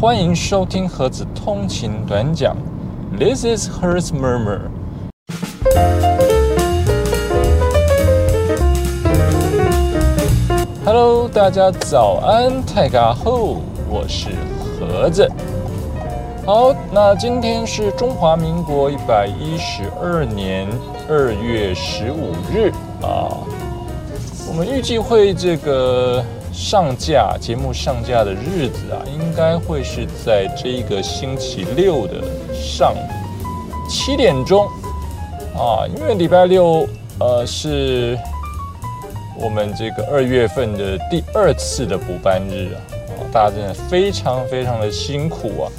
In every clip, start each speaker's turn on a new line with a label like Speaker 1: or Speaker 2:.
Speaker 1: 欢迎收听盒子通勤短讲，This is Her's Murmur。Hello，大家早安，泰嘎后，我是盒子。好，那今天是中华民国一百一十二年二月十五日啊，我们预计会这个。上架节目上架的日子啊，应该会是在这一个星期六的上午七点钟啊，因为礼拜六呃是我们这个二月份的第二次的补班日啊，啊，大家真的非常非常的辛苦啊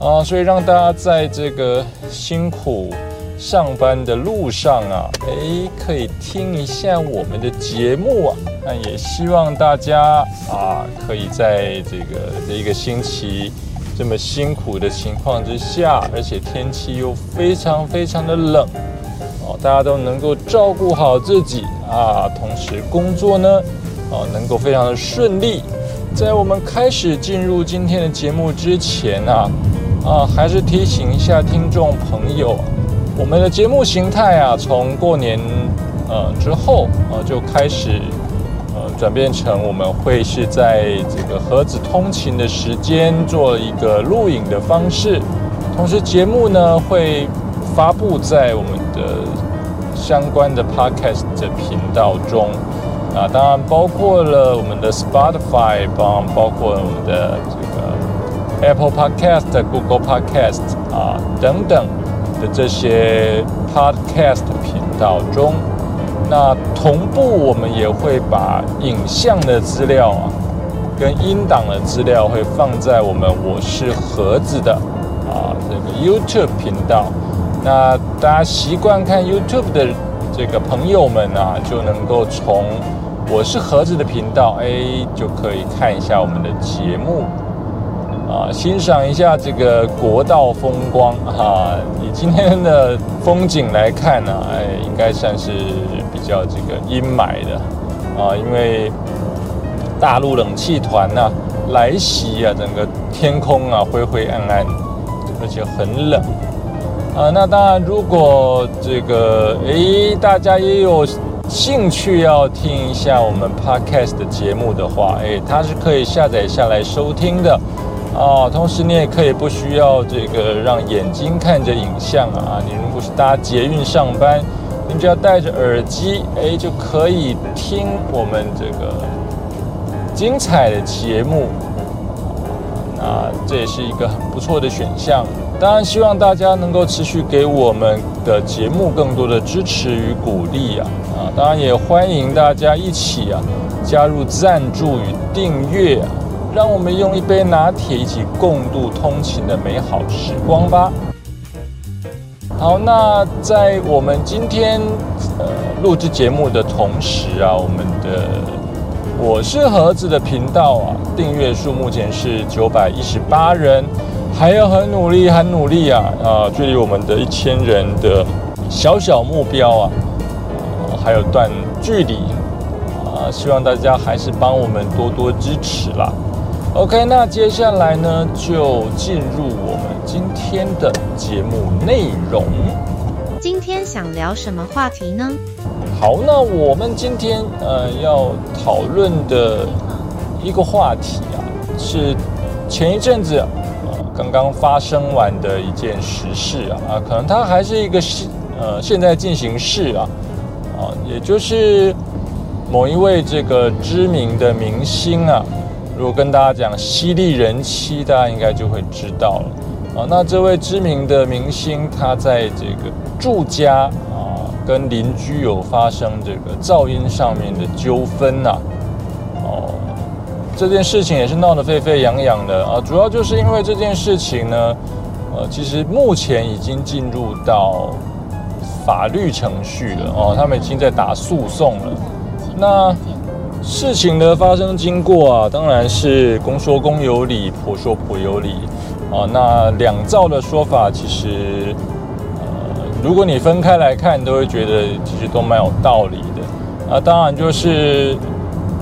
Speaker 1: 啊，所以让大家在这个辛苦。上班的路上啊，哎，可以听一下我们的节目啊。那也希望大家啊，可以在这个这一个星期这么辛苦的情况之下，而且天气又非常非常的冷哦，大家都能够照顾好自己啊，同时工作呢，哦，能够非常的顺利。在我们开始进入今天的节目之前啊，啊，还是提醒一下听众朋友。我们的节目形态啊，从过年呃之后呃就开始呃转变成我们会是在这个盒子通勤的时间做一个录影的方式，同时节目呢会发布在我们的相关的 podcast 的频道中啊，当然包括了我们的 Spotify，包包括我们的这个 Apple Podcast、Google Podcast 啊等等。的这些 podcast 频道中，那同步我们也会把影像的资料啊，跟音档的资料会放在我们我是盒子的啊这个 YouTube 频道。那大家习惯看 YouTube 的这个朋友们啊，就能够从我是盒子的频道，哎，就可以看一下我们的节目。啊，欣赏一下这个国道风光哈。以今天的风景来看呢，哎，应该算是比较这个阴霾的啊，因为大陆冷气团呢来袭啊，整个天空啊灰灰暗暗，而且很冷啊。那当然，如果这个哎大家也有兴趣要听一下我们 podcast 的节目的话，哎，它是可以下载下来收听的。啊，同时你也可以不需要这个让眼睛看着影像啊，你如果是搭捷运上班，你只要戴着耳机，哎，就可以听我们这个精彩的节目。那这也是一个很不错的选项。当然，希望大家能够持续给我们的节目更多的支持与鼓励啊！啊，当然也欢迎大家一起啊加入赞助与订阅。让我们用一杯拿铁一起共度通勤的美好时光吧。好，那在我们今天呃录制节目的同时啊，我们的我是盒子的频道啊，订阅数目前是九百一十八人，还要很努力，很努力啊啊，距离我们的一千人的小小目标啊，还有段距离啊，希望大家还是帮我们多多支持啦。OK，那接下来呢，就进入我们今天的节目内容。
Speaker 2: 今天想聊什么话题呢？
Speaker 1: 好，那我们今天呃要讨论的一个话题啊，是前一阵子呃刚刚发生完的一件实事啊啊，可能它还是一个现呃现在进行式啊啊，也就是某一位这个知名的明星啊。如果跟大家讲犀利人妻，大家应该就会知道了啊。那这位知名的明星，他在这个住家啊，跟邻居有发生这个噪音上面的纠纷呐。哦，这件事情也是闹得沸沸扬扬的啊。主要就是因为这件事情呢，呃，其实目前已经进入到法律程序了哦，他们已经在打诉讼了。那事情的发生经过啊，当然是公说公有理，婆说婆有理啊。那两造的说法，其实呃，如果你分开来看，都会觉得其实都蛮有道理的啊。当然就是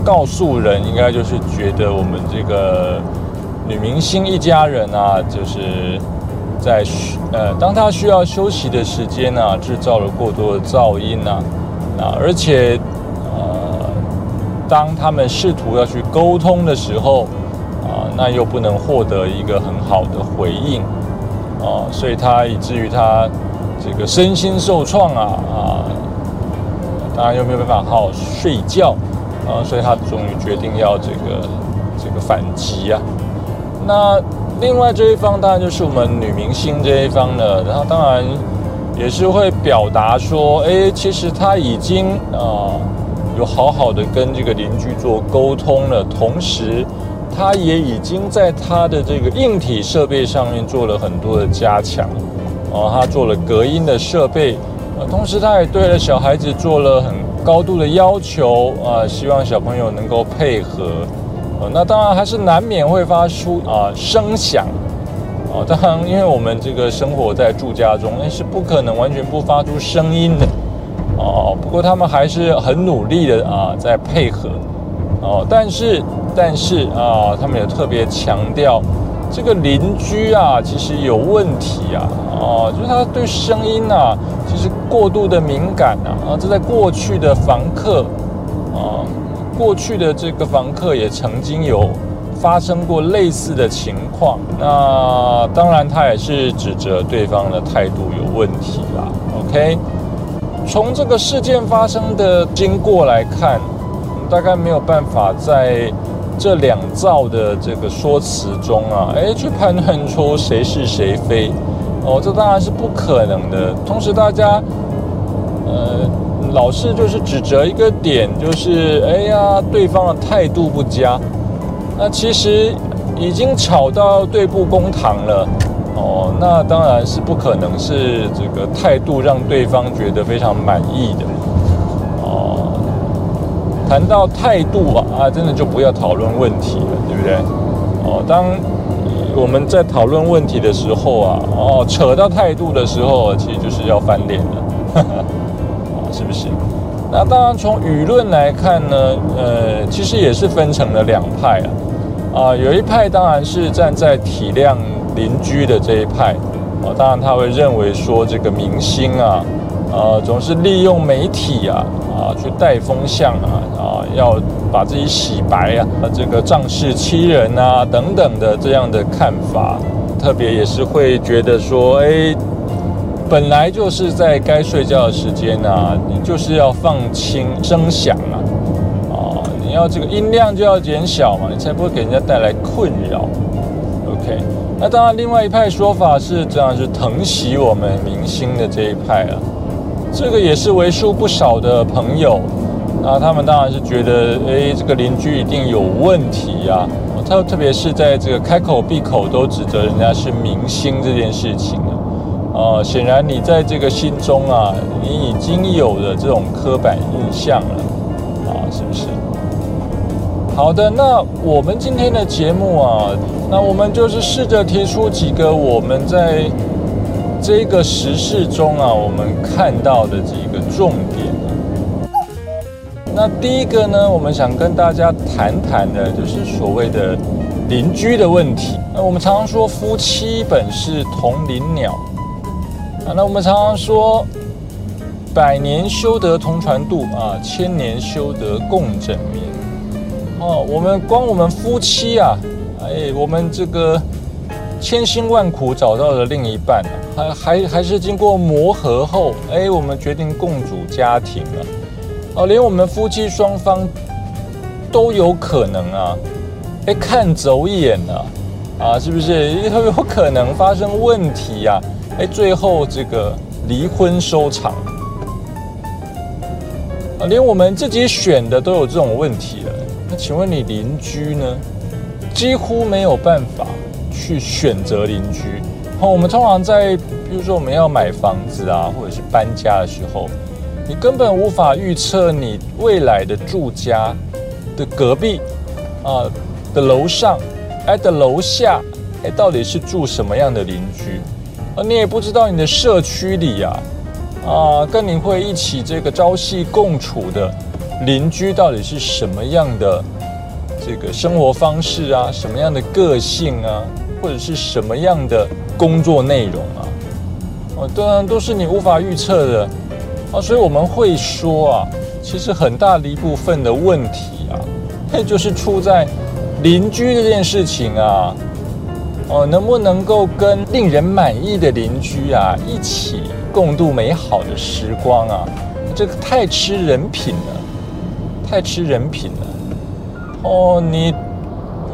Speaker 1: 告诉人，应该就是觉得我们这个女明星一家人啊，就是在呃，当她需要休息的时间呢，制造了过多的噪音啊，啊，而且，当他们试图要去沟通的时候啊，那又不能获得一个很好的回应啊，所以她以至于她这个身心受创啊啊，当然又没有办法好好睡觉啊，所以她终于决定要这个这个反击啊。那另外这一方当然就是我们女明星这一方了，然后当然也是会表达说，哎，其实她已经啊有好好的跟这个邻居做沟通了，同时他也已经在他的这个硬体设备上面做了很多的加强，啊，他做了隔音的设备，呃，同时他也对了小孩子做了很高度的要求，啊，希望小朋友能够配合。那当然还是难免会发出啊声响，啊，当然因为我们这个生活在住家中，那是不可能完全不发出声音的，哦，不过他们还是很努力的啊在配合，哦，但是但是啊，他们也特别强调，这个邻居啊其实有问题啊，哦，就是他对声音啊其实过度的敏感啊，啊，这在过去的房客啊。过去的这个房客也曾经有发生过类似的情况，那当然他也是指责对方的态度有问题啦。OK，从这个事件发生的经过来看，大概没有办法在这两造的这个说辞中啊，哎，去判断出谁是谁非。哦，这当然是不可能的。同时，大家，呃。老是就是指责一个点，就是哎呀，对方的态度不佳。那其实已经吵到对簿公堂了，那当然是不可能是这个态度让对方觉得非常满意的。哦，谈到态度啊，啊，真的就不要讨论问题了，对不对？哦，当我们在讨论问题的时候啊，哦，扯到态度的时候，其实就是要翻脸了。是不是？那当然，从舆论来看呢，呃，其实也是分成了两派啊。啊，有一派当然是站在体谅邻居的这一派，啊，当然他会认为说这个明星啊，啊，总是利用媒体啊，啊，去带风向啊，啊，要把自己洗白啊，这个仗势欺人啊，等等的这样的看法，特别也是会觉得说，哎。本来就是在该睡觉的时间啊，你就是要放轻声响啊，啊，你要这个音量就要减小嘛，你才不会给人家带来困扰。OK，那当然，另外一派说法是这样，是疼惜我们明星的这一派啊，这个也是为数不少的朋友那，他们当然是觉得，哎，这个邻居一定有问题呀，特特别是在这个开口闭口都指责人家是明星这件事情啊。啊，显然你在这个心中啊，你已经有了这种刻板印象了，啊，是不是？好的，那我们今天的节目啊，那我们就是试着提出几个我们在这个时事中啊，我们看到的几个重点。那第一个呢，我们想跟大家谈谈的，就是所谓的邻居的问题。那我们常常说，夫妻本是同林鸟。啊，那我们常常说，百年修得同船渡啊，千年修得共枕眠。哦，我们光我们夫妻啊，哎，我们这个千辛万苦找到了另一半，还还还是经过磨合后，哎，我们决定共组家庭了。哦，连我们夫妻双方都有可能啊，哎，看走眼了啊，是不是？都有可能发生问题呀。哎，最后这个离婚收场，连我们自己选的都有这种问题了。那请问你邻居呢？几乎没有办法去选择邻居。好，我们通常在，比如说我们要买房子啊，或者是搬家的时候，你根本无法预测你未来的住家的隔壁啊的楼上，哎的楼下，哎到底是住什么样的邻居？而你也不知道你的社区里呀，啊，跟你会一起这个朝夕共处的邻居到底是什么样的这个生活方式啊，什么样的个性啊，或者是什么样的工作内容啊，哦，当然都是你无法预测的啊，所以我们会说啊，其实很大的一部分的问题啊，那就是出在邻居这件事情啊，哦，能不能够跟令人满意的邻居啊一起共度美好的时光啊，这个太吃人品了，太吃人品了。哦，你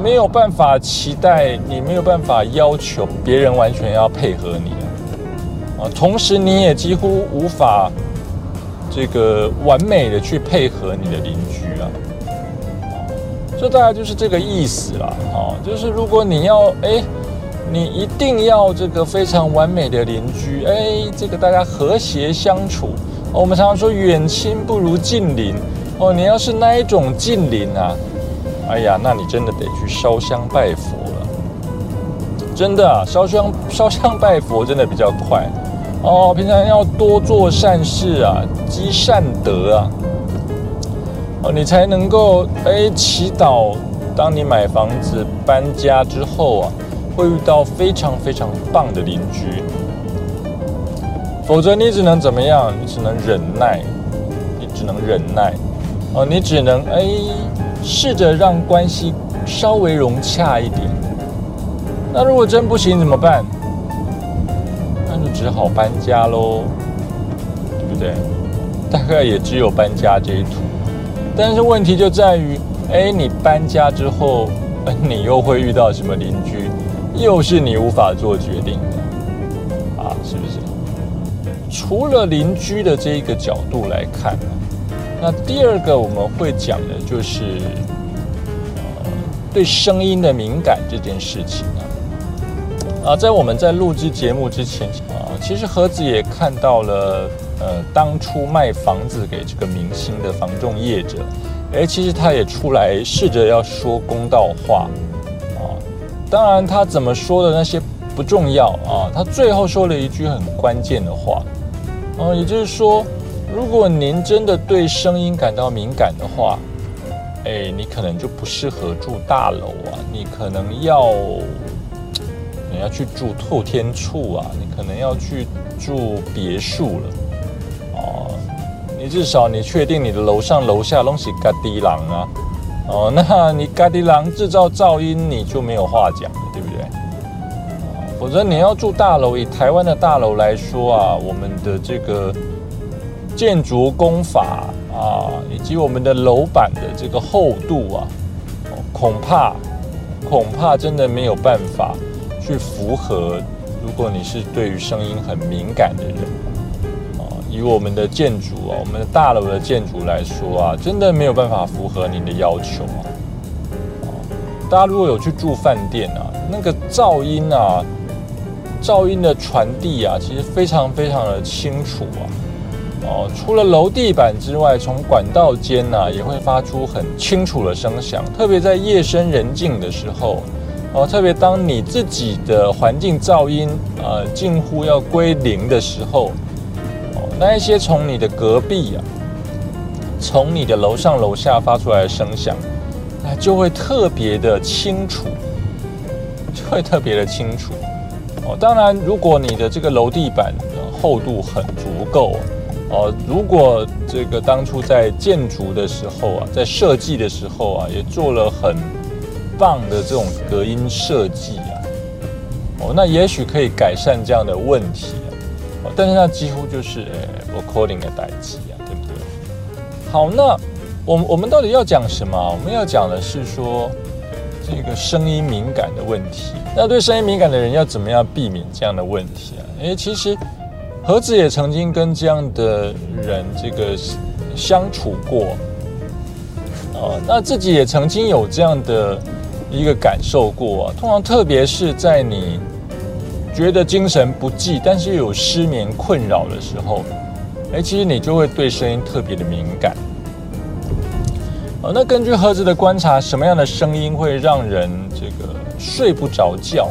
Speaker 1: 没有办法期待，你没有办法要求别人完全要配合你啊，啊同时你也几乎无法这个完美的去配合你的邻居啊，这大概就是这个意思了啊，就是如果你要哎，你一定要这个非常完美的邻居，哎，这个大家和谐相处，我们常常说远亲不如近邻，哦，你要是那一种近邻啊。哎呀，那你真的得去烧香拜佛了，真的啊，烧香烧香拜佛真的比较快哦。平常要多做善事啊，积善德啊，哦，你才能够哎祈祷，当你买房子搬家之后啊，会遇到非常非常棒的邻居，否则你只能怎么样？你只能忍耐，你只能忍耐，哦，你只能哎。试着让关系稍微融洽一点。那如果真不行怎么办？那就只好搬家喽，对不对？大概也只有搬家这一途。但是问题就在于，哎，你搬家之后，你又会遇到什么邻居？又是你无法做决定的啊，是不是？除了邻居的这一个角度来看。那第二个我们会讲的就是，呃，对声音的敏感这件事情啊。啊，在我们在录制节目之前啊，其实盒子也看到了，呃，当初卖房子给这个明星的房仲业者，哎，其实他也出来试着要说公道话啊。当然，他怎么说的那些不重要啊，他最后说了一句很关键的话，啊，也就是说。如果您真的对声音感到敏感的话，哎，你可能就不适合住大楼啊，你可能要你要去住透天处啊，你可能要去住别墅了，哦，你至少你确定你的楼上楼下东西嘎迪狼啊，哦，那你嘎迪狼制造噪音你就没有话讲了，对不对？否则你要住大楼，以台湾的大楼来说啊，我们的这个。建筑工法啊，以及我们的楼板的这个厚度啊，恐怕恐怕真的没有办法去符合。如果你是对于声音很敏感的人啊，以我们的建筑啊，我们的大楼的建筑来说啊，真的没有办法符合您的要求啊。大家如果有去住饭店啊，那个噪音啊，噪音的传递啊，其实非常非常的清楚啊。哦，除了楼地板之外，从管道间呢也会发出很清楚的声响，特别在夜深人静的时候，哦，特别当你自己的环境噪音呃近乎要归零的时候，哦，那一些从你的隔壁啊，从你的楼上楼下发出来的声响，那就会特别的清楚，就会特别的清楚。哦，当然，如果你的这个楼地板的厚度很足够。哦，如果这个当初在建筑的时候啊，在设计的时候啊，也做了很棒的这种隔音设计啊，哦，那也许可以改善这样的问题啊。哦，但是那几乎就是呃，recording 的代际啊，对不对？好，那我们我们到底要讲什么？我们要讲的是说这个声音敏感的问题。那对声音敏感的人要怎么样避免这样的问题啊？诶其实。盒子也曾经跟这样的人这个相处过，哦，那自己也曾经有这样的一个感受过啊。通常，特别是在你觉得精神不济，但是又有失眠困扰的时候，哎，其实你就会对声音特别的敏感。哦，那根据盒子的观察，什么样的声音会让人这个睡不着觉？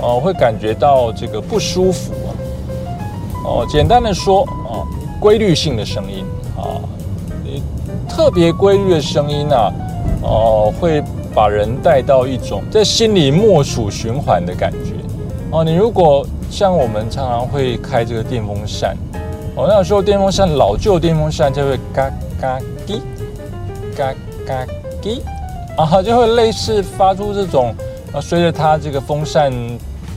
Speaker 1: 哦，会感觉到这个不舒服啊？哦，简单的说，啊，规律性的声音啊，你特别规律的声音啊，哦，会把人带到一种在心里默数循环的感觉。哦，你如果像我们常常会开这个电风扇，哦，那时候电风扇老旧电风扇就会嘎嘎滴，嘎嘎滴，啊，就会类似发出这种，啊，随着它这个风扇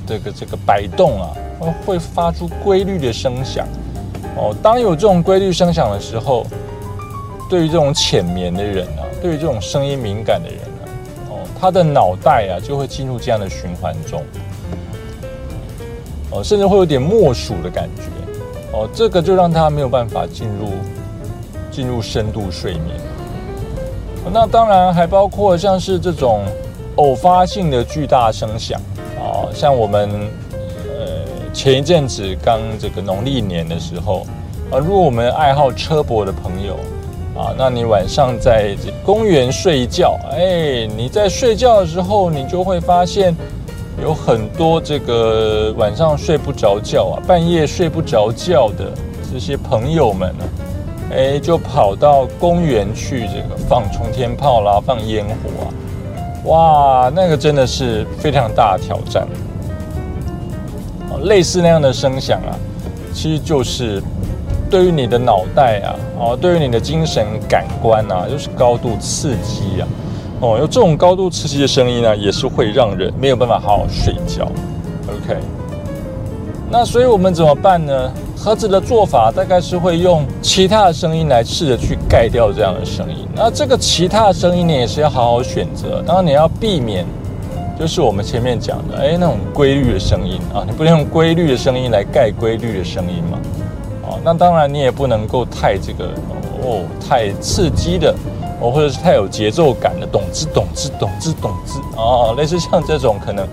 Speaker 1: 这个这个摆动啊，会发出规律的声响。哦，当有这种规律声响的时候，对于这种浅眠的人啊，对于这种声音敏感的人啊，哦，他的脑袋啊就会进入这样的循环中。哦，甚至会有点默数的感觉，哦，这个就让他没有办法进入进入深度睡眠。那当然还包括像是这种偶发性的巨大声响，啊，像我们前一阵子刚这个农历年的时候，啊，如果我们爱好车博的朋友，啊，那你晚上在公园睡觉，哎，你在睡觉的时候，你就会发现。有很多这个晚上睡不着觉啊，半夜睡不着觉的这些朋友们呢，哎，就跑到公园去这个放冲天炮啦，放烟火啊，哇，那个真的是非常大的挑战。类似那样的声响啊，其实就是对于你的脑袋啊，哦，对于你的精神感官啊，就是高度刺激啊。哦，有这种高度刺激的声音呢，也是会让人没有办法好好睡觉。OK，那所以我们怎么办呢？盒子的做法大概是会用其他的声音来试着去盖掉这样的声音。那这个其他的声音呢也是要好好选择。当然你要避免，就是我们前面讲的，哎，那种规律的声音啊，你不能用规律的声音来盖规律的声音嘛。哦，那当然你也不能够太这个哦，太刺激的。哦，或者是太有节奏感的，咚吱咚吱咚吱咚吱哦，类似像这种，可能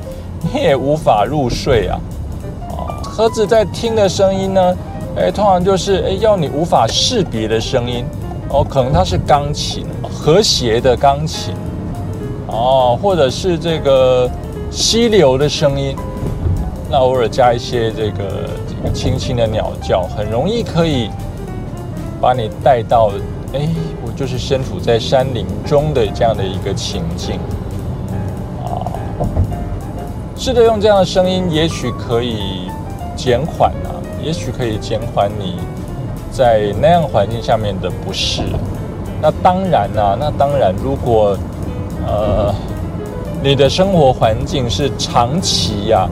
Speaker 1: 你也无法入睡啊。哦，盒子在听的声音呢，哎，通常就是哎，要你无法识别的声音哦，可能它是钢琴和谐的钢琴哦，或者是这个溪流的声音，那偶尔加一些这个这个轻轻的鸟叫，很容易可以把你带到哎。就是身处在山林中的这样的一个情境啊，试着用这样的声音，也许可以减缓啊，也许可以减缓你在那样环境下面的不适。那当然啊，那当然，如果呃你的生活环境是长期呀，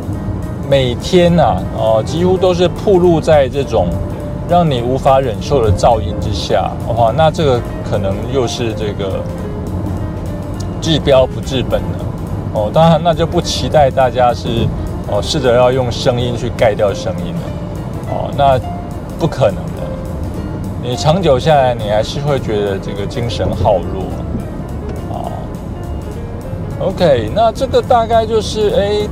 Speaker 1: 每天呐，哦，几乎都是暴露在这种。让你无法忍受的噪音之下，哇，那这个可能又是这个治标不治本的哦。当然，那就不期待大家是哦试着要用声音去盖掉声音了哦，那不可能的。你长久下来，你还是会觉得这个精神耗弱。OK，那这个大概就是哎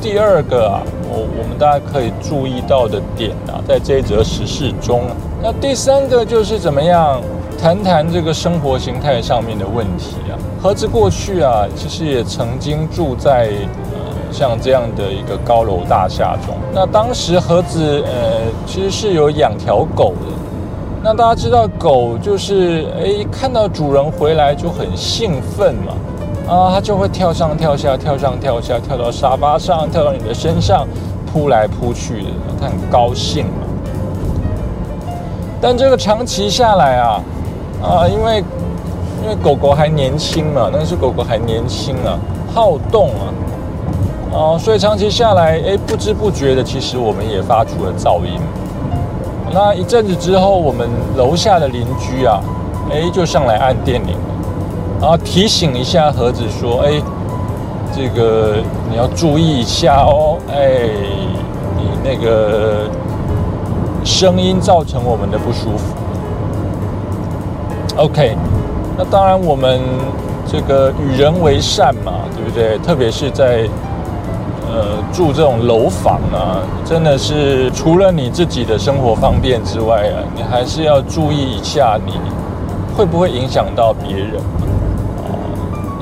Speaker 1: 第二个啊。我我们大家可以注意到的点啊，在这一则时事中，那第三个就是怎么样谈谈这个生活形态上面的问题啊。盒子过去啊，其实也曾经住在呃像这样的一个高楼大厦中。那当时盒子呃其实是有养条狗的。那大家知道狗就是哎看到主人回来就很兴奋嘛。啊，它就会跳上跳下，跳上跳下，跳到沙发上，跳到你的身上，扑来扑去的，它很高兴嘛。但这个长期下来啊，啊，因为因为狗狗还年轻嘛，那是狗狗还年轻啊，好动啊，啊，所以长期下来，哎，不知不觉的，其实我们也发出了噪音。那一阵子之后，我们楼下的邻居啊，哎，就上来按电铃。然后提醒一下盒子说：“哎，这个你要注意一下哦，哎，你那个声音造成我们的不舒服。OK，那当然我们这个与人为善嘛，对不对？特别是在呃住这种楼房啊，真的是除了你自己的生活方便之外啊，你还是要注意一下，你会不会影响到别人。”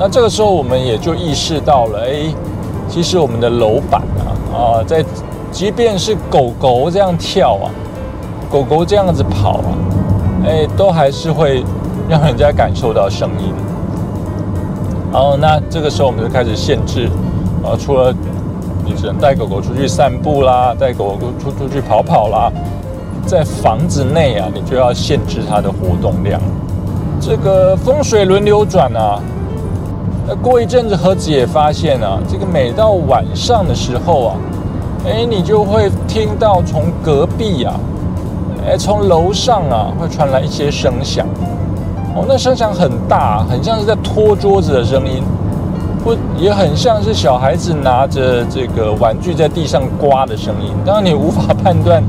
Speaker 1: 那这个时候，我们也就意识到了，哎，其实我们的楼板啊，啊，在即便是狗狗这样跳啊，狗狗这样子跑啊，哎，都还是会让人家感受到声音。然后那这个时候我们就开始限制，呃，除了你只能带狗狗出去散步啦，带狗狗出出去跑跑啦，在房子内啊，你就要限制它的活动量。这个风水轮流转啊。那过一阵子，盒子也发现啊，这个每到晚上的时候啊，哎，你就会听到从隔壁啊，哎，从楼上啊，会传来一些声响。哦，那声响很大，很像是在拖桌子的声音，或也很像是小孩子拿着这个玩具在地上刮的声音。当然，你无法判断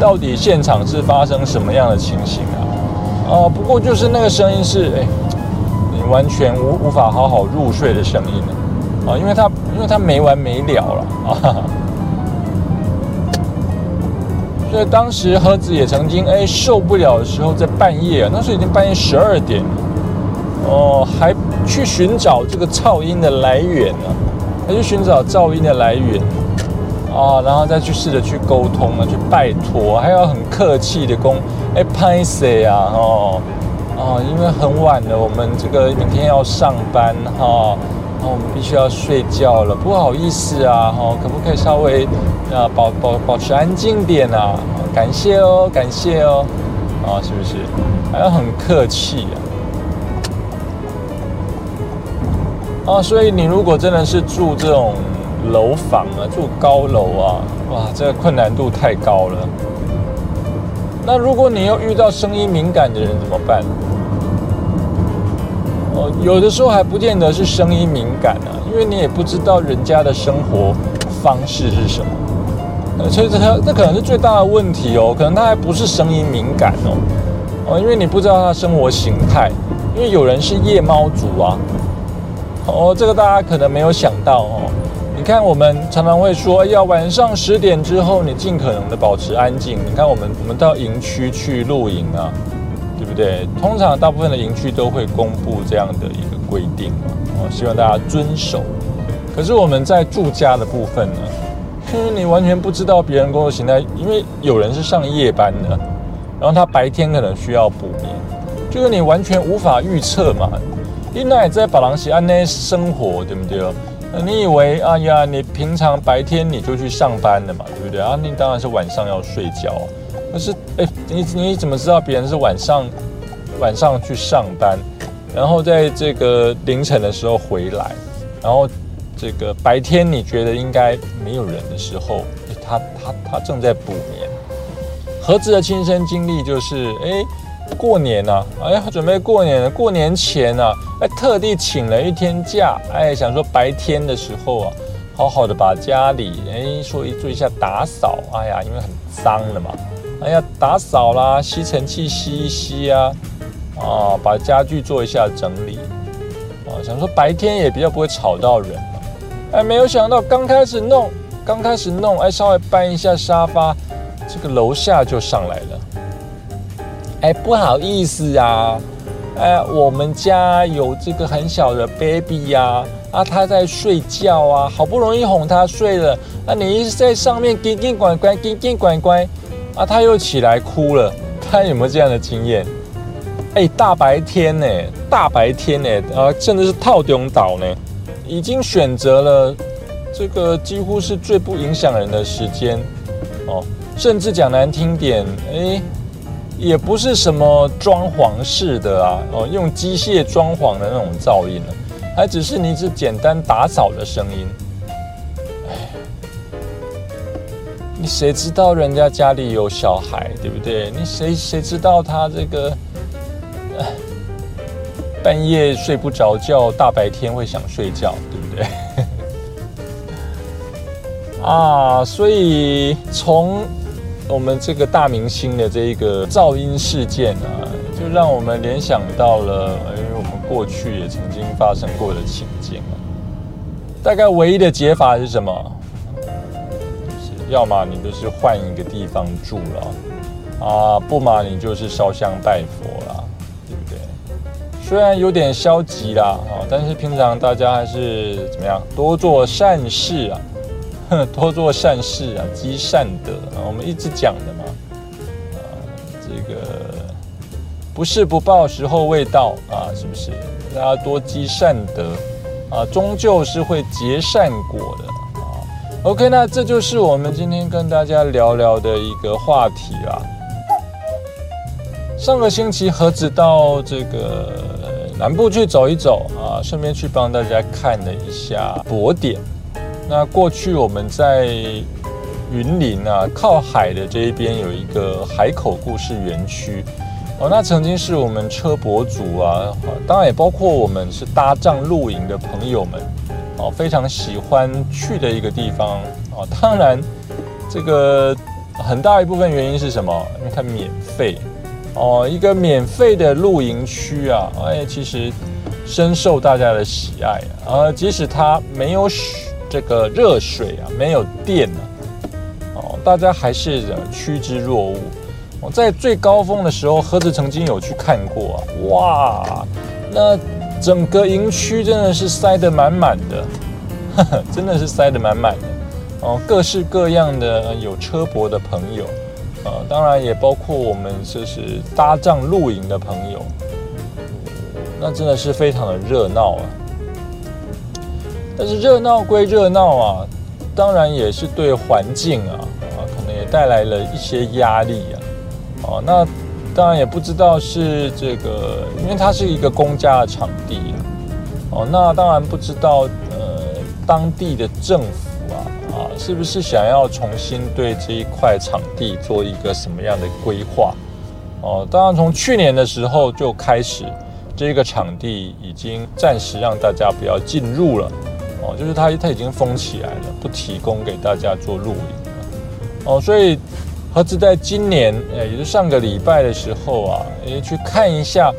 Speaker 1: 到底现场是发生什么样的情形啊。哦，不过就是那个声音是哎。完全无无法好好入睡的声音。了啊，因为它因为它没完没了了。啊，所以当时盒子也曾经哎受不了的时候，在半夜啊，那时候已经半夜十二点了。哦，还去寻找这个噪音的来源呢，还去寻找噪音的来源。啊，然后再去试着去沟通啊，去拜托，还要很客气的讲哎拍谁啊哦。哦，因为很晚了，我们这个明天要上班哈，那我们必须要睡觉了，不好意思啊，哈，可不可以稍微啊保保保持安静点啊？感谢哦，感谢哦，啊，是不是？还要很客气啊？啊，所以你如果真的是住这种楼房啊，住高楼啊，哇，这个困难度太高了。那如果你又遇到声音敏感的人怎么办？哦，有的时候还不见得是声音敏感呢，因为你也不知道人家的生活方式是什么。呃，所以这这可能是最大的问题哦，可能他还不是声音敏感哦，哦，因为你不知道他生活形态，因为有人是夜猫族啊。哦，这个大家可能没有想到哦。你看，我们常常会说，要晚上十点之后，你尽可能的保持安静。你看，我们我们到营区去露营啊，对不对？通常大部分的营区都会公布这样的一个规定嘛，哦，希望大家遵守。可是我们在住家的部分呢，因为你完全不知道别人工作形态，因为有人是上夜班的，然后他白天可能需要补眠，就是你完全无法预测嘛。你那也在巴郎西安内生活，对不对？你以为哎呀，你平常白天你就去上班了嘛，对不对啊？你当然是晚上要睡觉。可是哎，你你怎么知道别人是晚上晚上去上班，然后在这个凌晨的时候回来，然后这个白天你觉得应该没有人的时候，他他他正在补眠。盒子的亲身经历就是哎。过年呐，哎呀，准备过年了。过年前啊，哎，特地请了一天假，哎，想说白天的时候啊，好好的把家里哎，说一做一下打扫。哎呀，因为很脏了嘛，哎呀，打扫啦，吸尘器吸一吸啊，啊，把家具做一下整理，啊，想说白天也比较不会吵到人嘛。哎，没有想到刚开始弄，刚开始弄，哎，稍微搬一下沙发，这个楼下就上来了。哎，不好意思啊，哎，我们家有这个很小的 baby 呀，啊，他在睡觉啊，好不容易哄他睡了，啊，你一直在上面叮叮乖乖，叮叮乖乖，啊，他又起来哭了，他有没有这样的经验？哎，大白天呢，大白天呢，啊，甚至是套中岛呢，已经选择了这个几乎是最不影响人的时间，哦，甚至讲难听点，哎。也不是什么装潢式的啊，哦，用机械装潢的那种噪音呢，还只是你只简单打扫的声音。哎，你谁知道人家家里有小孩，对不对？你谁谁知道他这个，半夜睡不着觉，大白天会想睡觉，对不对？啊，所以从。我们这个大明星的这一个噪音事件啊，就让我们联想到了，因为我们过去也曾经发生过的情境啊。大概唯一的解法是什么？是要么你就是换一个地方住了，啊，不嘛你就是烧香拜佛啦，对不对？虽然有点消极啦，啊，但是平常大家还是怎么样，多做善事啊。多做善事啊，积善德啊，我们一直讲的嘛，啊，这个不是不报，时候未到啊，是不是？大家多积善德啊，终究是会结善果的啊。OK，那这就是我们今天跟大家聊聊的一个话题啦。上个星期何止到这个南部去走一走啊，顺便去帮大家看了一下博点。那过去我们在云林啊，靠海的这一边有一个海口故事园区。哦，那曾经是我们车博主啊，当然也包括我们是搭帐露营的朋友们，哦，非常喜欢去的一个地方啊。当然，这个很大一部分原因是什么？因为它免费哦，一个免费的露营区啊，哎，其实深受大家的喜爱啊。即使它没有水，这个热水啊，没有电了，哦，大家还是趋之若鹜。我在最高峰的时候，何子曾经有去看过啊？哇，那整个营区真的是塞得满满的，真的是塞得满满的哦，各式各样的有车博的朋友，呃，当然也包括我们就是搭帐露营的朋友，那真的是非常的热闹啊。但是热闹归热闹啊，当然也是对环境啊啊，可能也带来了一些压力啊。哦，那当然也不知道是这个，因为它是一个公家的场地啊哦，那当然不知道呃，当地的政府啊啊，是不是想要重新对这一块场地做一个什么样的规划？哦，当然从去年的时候就开始，这个场地已经暂时让大家不要进入了。哦，就是它它已经封起来了，不提供给大家做露营了。哦，所以。何止在今年，哎，也是上个礼拜的时候啊，哎，去看一下，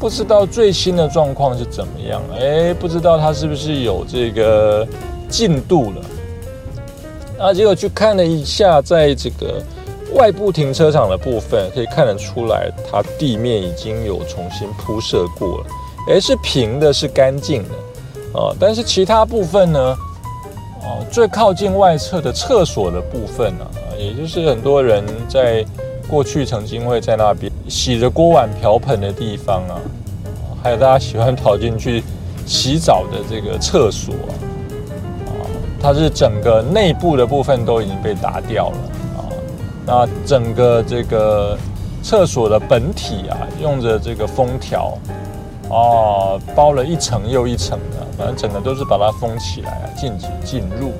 Speaker 1: 不知道最新的状况是怎么样，哎，不知道它是不是有这个进度了。那结果去看了一下，在这个外部停车场的部分，可以看得出来，它地面已经有重新铺设过了，哎，是平的，是干净的，呃，但是其他部分呢，哦，最靠近外侧的厕所的部分呢。也就是很多人在过去曾经会在那边洗着锅碗瓢盆的地方啊，还有大家喜欢跑进去洗澡的这个厕所啊，它是整个内部的部分都已经被打掉了啊，那整个这个厕所的本体啊，用着这个封条哦，包了一层又一层的，反正整个都是把它封起来啊，禁止进入。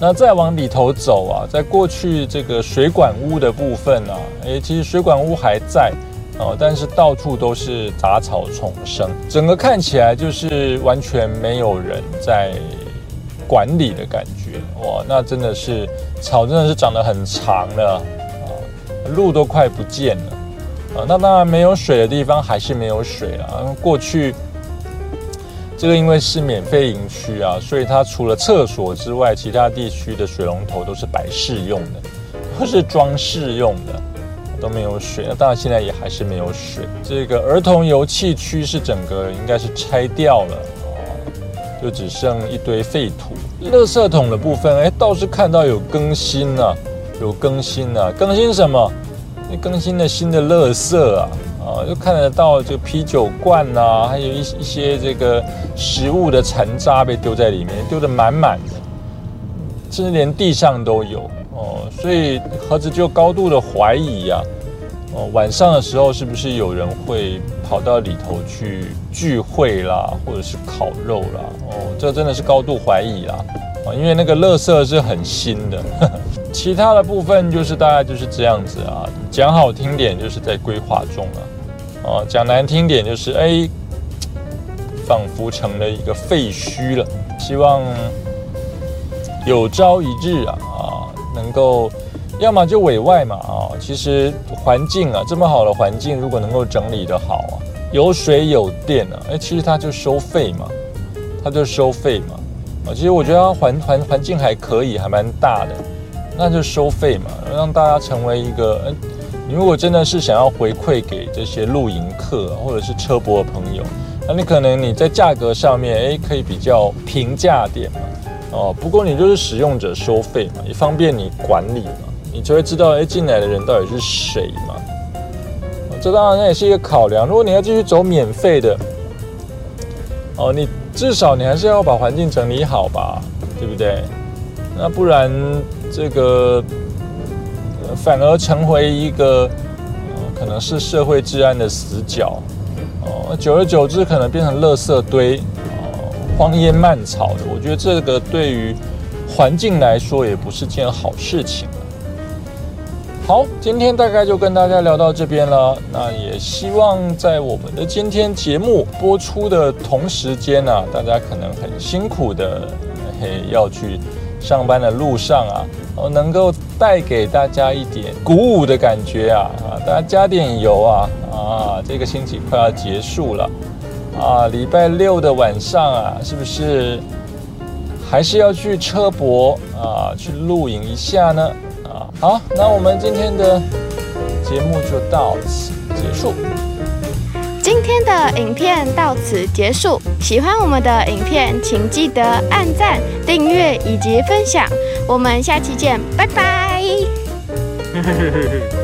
Speaker 1: 那再往里头走啊，在过去这个水管屋的部分啊，诶，其实水管屋还在哦，但是到处都是杂草丛生，整个看起来就是完全没有人在管理的感觉哇！那真的是草真的是长得很长了啊，路都快不见了啊。那当然没有水的地方还是没有水啊，过去。这个因为是免费营区啊，所以它除了厕所之外，其他地区的水龙头都是摆饰用的，都是装饰用的，都没有水。那当然现在也还是没有水。这个儿童游戏区是整个应该是拆掉了啊，就只剩一堆废土。垃圾桶的部分，哎，倒是看到有更新了，有更新了，更新什么？你更新了新的垃圾啊。啊，就看得到这啤酒罐呐，还有一一些这个食物的残渣被丢在里面，丢得满满的，甚至连地上都有哦。所以盒子就高度的怀疑啊，哦，晚上的时候是不是有人会跑到里头去聚会啦，或者是烤肉啦？哦，这真的是高度怀疑啦，啊，因为那个垃圾是很新的。其他的部分就是大概就是这样子啊，讲好听点就是在规划中了。哦，讲难听点就是，哎，仿佛成了一个废墟了。希望有朝一日啊啊，能够，要么就委外嘛啊。其实环境啊，这么好的环境，如果能够整理的好啊，有水有电啊，哎，其实它就收费嘛，它就收费嘛。啊，其实我觉得它环环环境还可以，还蛮大的，那就收费嘛，让大家成为一个嗯。你如果真的是想要回馈给这些露营客或者是车博的朋友，那你可能你在价格上面哎可以比较平价点嘛，哦，不过你就是使用者收费嘛，也方便你管理嘛，你就会知道哎进来的人到底是谁嘛，这当然那也是一个考量。如果你要继续走免费的，哦，你至少你还是要把环境整理好吧，对不对？那不然这个呃反而成为一个可能是社会治安的死角哦，久而久之可能变成垃圾堆哦，荒烟蔓草的。我觉得这个对于环境来说也不是件好事情。好，今天大概就跟大家聊到这边了。那也希望在我们的今天节目播出的同时间呢，大家可能很辛苦的嘿要去上班的路上啊，哦，能够带给大家一点鼓舞的感觉啊啊，大家加点油啊啊，这个星期快要结束了啊，礼拜六的晚上啊，是不是还是要去车博啊，去露营一下呢？啊好，那我们今天的节目就到此结束。
Speaker 3: 今天的影片到此结束。喜欢我们的影片，请记得按赞、订阅以及分享。我们下期见，拜拜。